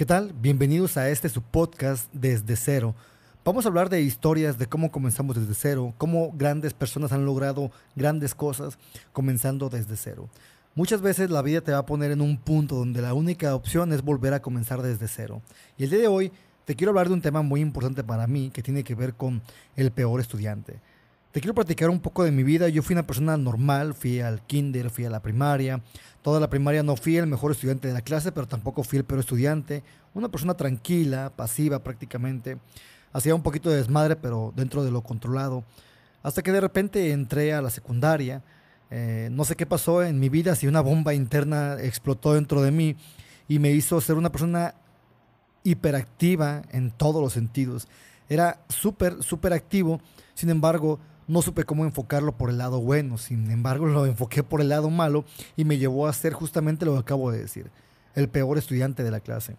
¿Qué tal? Bienvenidos a este su podcast Desde Cero. Vamos a hablar de historias de cómo comenzamos desde cero, cómo grandes personas han logrado grandes cosas comenzando desde cero. Muchas veces la vida te va a poner en un punto donde la única opción es volver a comenzar desde cero. Y el día de hoy te quiero hablar de un tema muy importante para mí que tiene que ver con el peor estudiante. Te quiero platicar un poco de mi vida. Yo fui una persona normal, fui al kinder, fui a la primaria. Toda la primaria no fui el mejor estudiante de la clase, pero tampoco fui el peor estudiante. Una persona tranquila, pasiva prácticamente. Hacía un poquito de desmadre, pero dentro de lo controlado. Hasta que de repente entré a la secundaria. Eh, no sé qué pasó en mi vida, si una bomba interna explotó dentro de mí y me hizo ser una persona hiperactiva en todos los sentidos. Era súper, súper activo. Sin embargo, no supe cómo enfocarlo por el lado bueno, sin embargo lo enfoqué por el lado malo y me llevó a ser justamente lo que acabo de decir, el peor estudiante de la clase.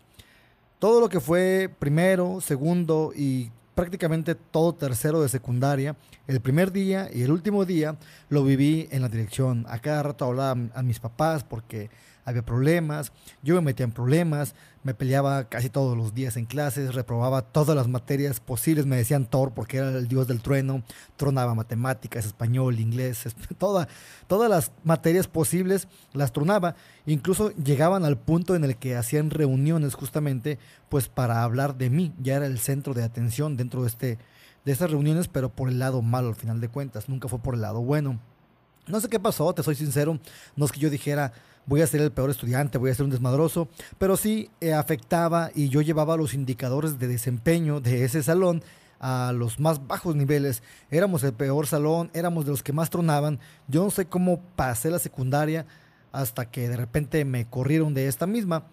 Todo lo que fue primero, segundo y prácticamente todo tercero de secundaria, el primer día y el último día lo viví en la dirección. A cada rato hablaba a mis papás porque había problemas, yo me metía en problemas, me peleaba casi todos los días en clases, reprobaba todas las materias posibles, me decían Thor porque era el dios del trueno, tronaba matemáticas, español, inglés, toda, todas las materias posibles las tronaba, incluso llegaban al punto en el que hacían reuniones justamente pues para hablar de mí, ya era el centro de atención dentro de este de estas reuniones, pero por el lado malo al final de cuentas, nunca fue por el lado bueno. No sé qué pasó, te soy sincero, no es que yo dijera, voy a ser el peor estudiante, voy a ser un desmadroso, pero sí eh, afectaba y yo llevaba los indicadores de desempeño de ese salón a los más bajos niveles. Éramos el peor salón, éramos de los que más tronaban. Yo no sé cómo pasé la secundaria hasta que de repente me corrieron de esta misma.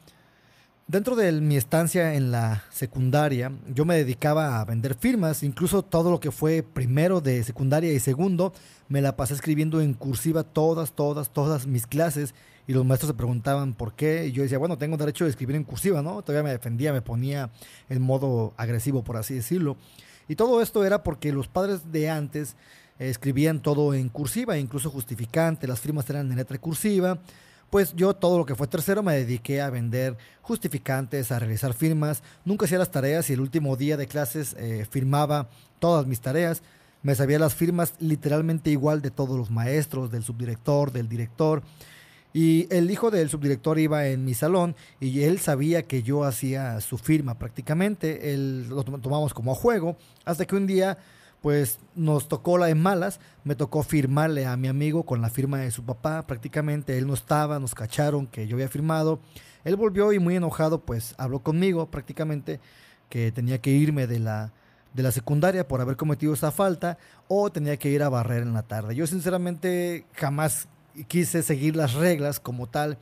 Dentro de mi estancia en la secundaria, yo me dedicaba a vender firmas, incluso todo lo que fue primero de secundaria y segundo, me la pasé escribiendo en cursiva todas, todas, todas mis clases. Y los maestros se preguntaban por qué. Y yo decía, bueno, tengo derecho de escribir en cursiva, ¿no? Todavía me defendía, me ponía en modo agresivo, por así decirlo. Y todo esto era porque los padres de antes escribían todo en cursiva, incluso justificante, las firmas eran en letra cursiva pues yo todo lo que fue tercero me dediqué a vender justificantes, a realizar firmas. Nunca hacía las tareas y el último día de clases eh, firmaba todas mis tareas. Me sabía las firmas literalmente igual de todos los maestros, del subdirector, del director. Y el hijo del subdirector iba en mi salón y él sabía que yo hacía su firma prácticamente. Él lo tomamos como a juego hasta que un día pues nos tocó la de malas, me tocó firmarle a mi amigo con la firma de su papá, prácticamente él no estaba, nos cacharon que yo había firmado, él volvió y muy enojado pues habló conmigo prácticamente que tenía que irme de la, de la secundaria por haber cometido esa falta o tenía que ir a barrer en la tarde. Yo sinceramente jamás quise seguir las reglas como tal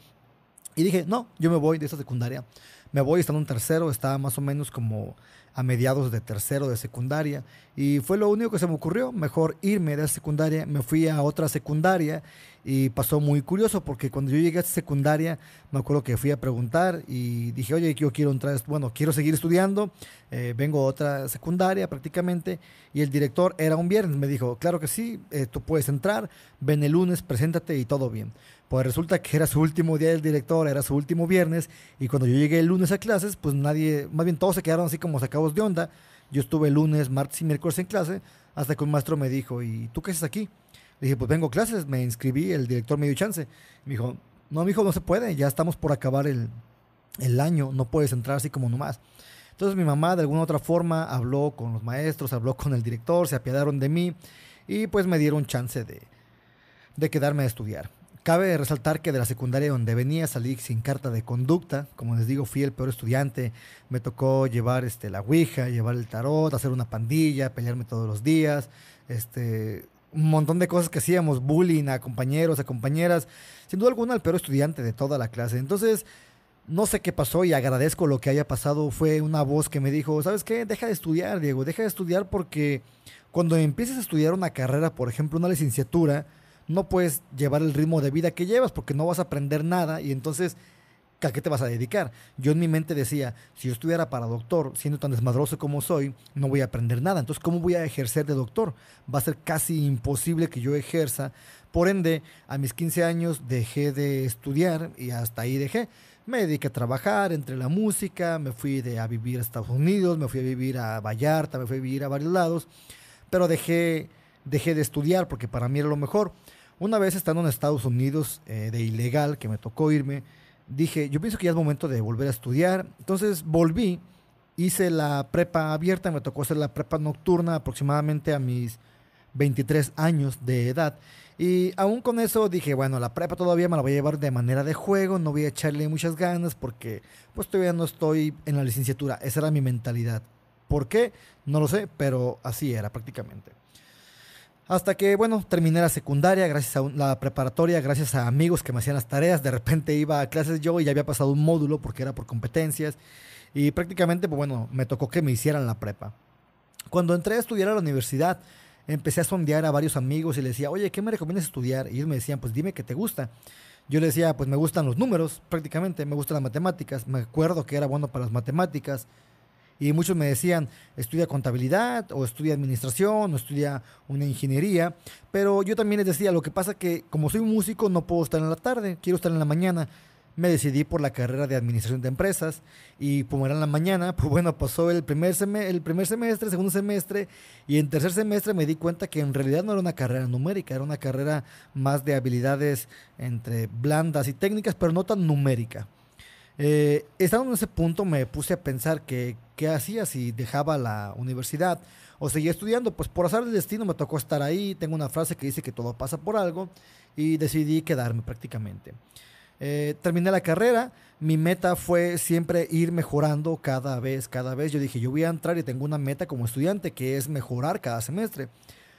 y dije, no, yo me voy de esa secundaria. Me voy estando un tercero, estaba más o menos como a mediados de tercero de secundaria y fue lo único que se me ocurrió, mejor irme de la secundaria, me fui a otra secundaria y pasó muy curioso porque cuando yo llegué a esta secundaria me acuerdo que fui a preguntar y dije, oye, yo quiero entrar, bueno, quiero seguir estudiando, eh, vengo a otra secundaria prácticamente y el director era un viernes, me dijo, claro que sí, eh, tú puedes entrar, ven el lunes, preséntate y todo bien. Pues resulta que era su último día del director, era su último viernes, y cuando yo llegué el lunes a clases, pues nadie, más bien todos se quedaron así como sacados de onda. Yo estuve el lunes, martes y miércoles en clase, hasta que un maestro me dijo, ¿y tú qué haces aquí? Le dije, pues vengo a clases, me inscribí, el director me dio chance. Me dijo, no, mi hijo, no se puede, ya estamos por acabar el, el año, no puedes entrar así como nomás. Entonces mi mamá de alguna otra forma habló con los maestros, habló con el director, se apiadaron de mí y pues me dieron chance de, de quedarme a estudiar. Cabe resaltar que de la secundaria donde venía salí sin carta de conducta, como les digo, fui el peor estudiante, me tocó llevar este, la ouija, llevar el tarot, hacer una pandilla, pelearme todos los días, este, un montón de cosas que hacíamos, bullying a compañeros, a compañeras, sin duda alguna el peor estudiante de toda la clase. Entonces, no sé qué pasó y agradezco lo que haya pasado. Fue una voz que me dijo, ¿sabes qué? Deja de estudiar, Diego, deja de estudiar porque cuando empieces a estudiar una carrera, por ejemplo, una licenciatura, no puedes llevar el ritmo de vida que llevas porque no vas a aprender nada y entonces ¿a qué te vas a dedicar? Yo en mi mente decía, si yo estuviera para doctor, siendo tan desmadroso como soy, no voy a aprender nada. Entonces, ¿cómo voy a ejercer de doctor? Va a ser casi imposible que yo ejerza. Por ende, a mis 15 años dejé de estudiar y hasta ahí dejé. Me dediqué a trabajar entre la música, me fui de, a vivir a Estados Unidos, me fui a vivir a Vallarta, me fui a vivir a varios lados, pero dejé, dejé de estudiar porque para mí era lo mejor. Una vez estando en Estados Unidos eh, de ilegal, que me tocó irme, dije, yo pienso que ya es momento de volver a estudiar. Entonces volví, hice la prepa abierta, me tocó hacer la prepa nocturna aproximadamente a mis 23 años de edad. Y aún con eso dije, bueno, la prepa todavía me la voy a llevar de manera de juego, no voy a echarle muchas ganas porque pues todavía no estoy en la licenciatura. Esa era mi mentalidad. ¿Por qué? No lo sé, pero así era prácticamente. Hasta que, bueno, terminé la secundaria, gracias a la preparatoria, gracias a amigos que me hacían las tareas. De repente iba a clases yo y ya había pasado un módulo porque era por competencias. Y prácticamente, pues bueno, me tocó que me hicieran la prepa. Cuando entré a estudiar a la universidad, empecé a sondear a varios amigos y les decía, oye, ¿qué me recomiendas estudiar? Y ellos me decían, pues dime qué te gusta. Yo les decía, pues me gustan los números, prácticamente, me gustan las matemáticas. Me acuerdo que era bueno para las matemáticas. Y muchos me decían, estudia contabilidad o estudia administración o estudia una ingeniería. Pero yo también les decía, lo que pasa que como soy músico no puedo estar en la tarde, quiero estar en la mañana. Me decidí por la carrera de administración de empresas y como era en la mañana, pues bueno, pasó el primer, el primer semestre, segundo semestre y en tercer semestre me di cuenta que en realidad no era una carrera numérica, era una carrera más de habilidades entre blandas y técnicas, pero no tan numérica. Eh, estando en ese punto me puse a pensar que qué hacía si dejaba la universidad o seguía estudiando. Pues por azar del destino me tocó estar ahí. Tengo una frase que dice que todo pasa por algo y decidí quedarme prácticamente. Eh, terminé la carrera. Mi meta fue siempre ir mejorando cada vez, cada vez. Yo dije, yo voy a entrar y tengo una meta como estudiante que es mejorar cada semestre.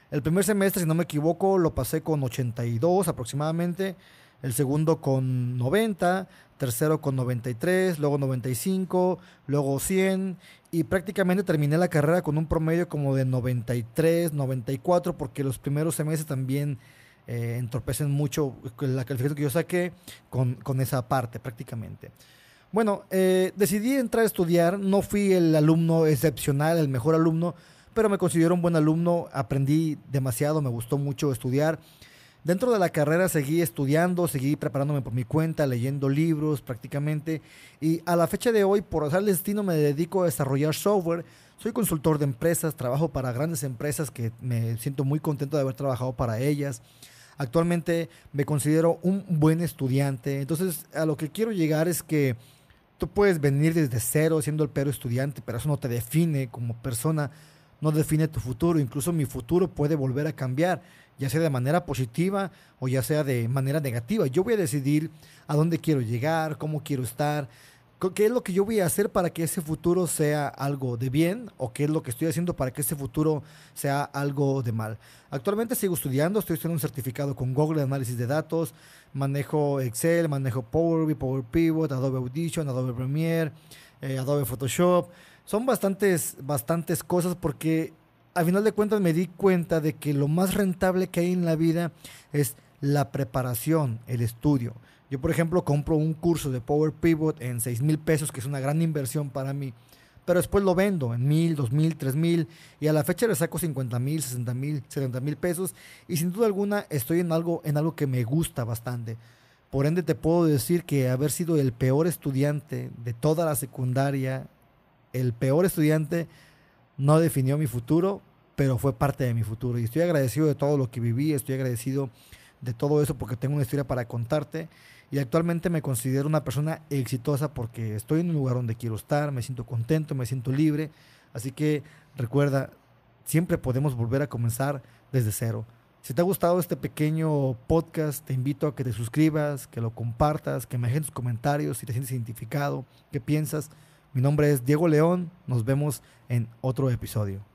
El primer semestre, si no me equivoco, lo pasé con 82 aproximadamente el segundo con 90, tercero con 93, luego 95, luego 100 y prácticamente terminé la carrera con un promedio como de 93, 94 porque los primeros semestres también eh, entorpecen mucho la calificación que yo saqué con, con esa parte prácticamente. Bueno, eh, decidí entrar a estudiar, no fui el alumno excepcional, el mejor alumno, pero me considero un buen alumno, aprendí demasiado, me gustó mucho estudiar. Dentro de la carrera seguí estudiando, seguí preparándome por mi cuenta, leyendo libros prácticamente. Y a la fecha de hoy, por hacer destino, me dedico a desarrollar software. Soy consultor de empresas, trabajo para grandes empresas que me siento muy contento de haber trabajado para ellas. Actualmente me considero un buen estudiante. Entonces, a lo que quiero llegar es que tú puedes venir desde cero siendo el peor estudiante, pero eso no te define como persona, no define tu futuro. Incluso mi futuro puede volver a cambiar ya sea de manera positiva o ya sea de manera negativa. Yo voy a decidir a dónde quiero llegar, cómo quiero estar, qué es lo que yo voy a hacer para que ese futuro sea algo de bien o qué es lo que estoy haciendo para que ese futuro sea algo de mal. Actualmente sigo estudiando, estoy haciendo un certificado con Google de análisis de datos, manejo Excel, manejo Power BI, Power Pivot, Adobe Audition, Adobe Premiere, eh, Adobe Photoshop. Son bastantes, bastantes cosas porque a final de cuentas me di cuenta de que lo más rentable que hay en la vida es la preparación, el estudio. Yo, por ejemplo, compro un curso de Power Pivot en 6 mil pesos, que es una gran inversión para mí, pero después lo vendo en mil, dos mil, tres mil, y a la fecha le saco 50 mil, 60 mil, 70 mil pesos, y sin duda alguna estoy en algo, en algo que me gusta bastante. Por ende, te puedo decir que haber sido el peor estudiante de toda la secundaria, el peor estudiante, no definió mi futuro, pero fue parte de mi futuro. Y estoy agradecido de todo lo que viví, estoy agradecido de todo eso porque tengo una historia para contarte. Y actualmente me considero una persona exitosa porque estoy en un lugar donde quiero estar, me siento contento, me siento libre. Así que recuerda, siempre podemos volver a comenzar desde cero. Si te ha gustado este pequeño podcast, te invito a que te suscribas, que lo compartas, que me dejes tus comentarios si te sientes identificado, qué piensas. Mi nombre es Diego León, nos vemos en otro episodio.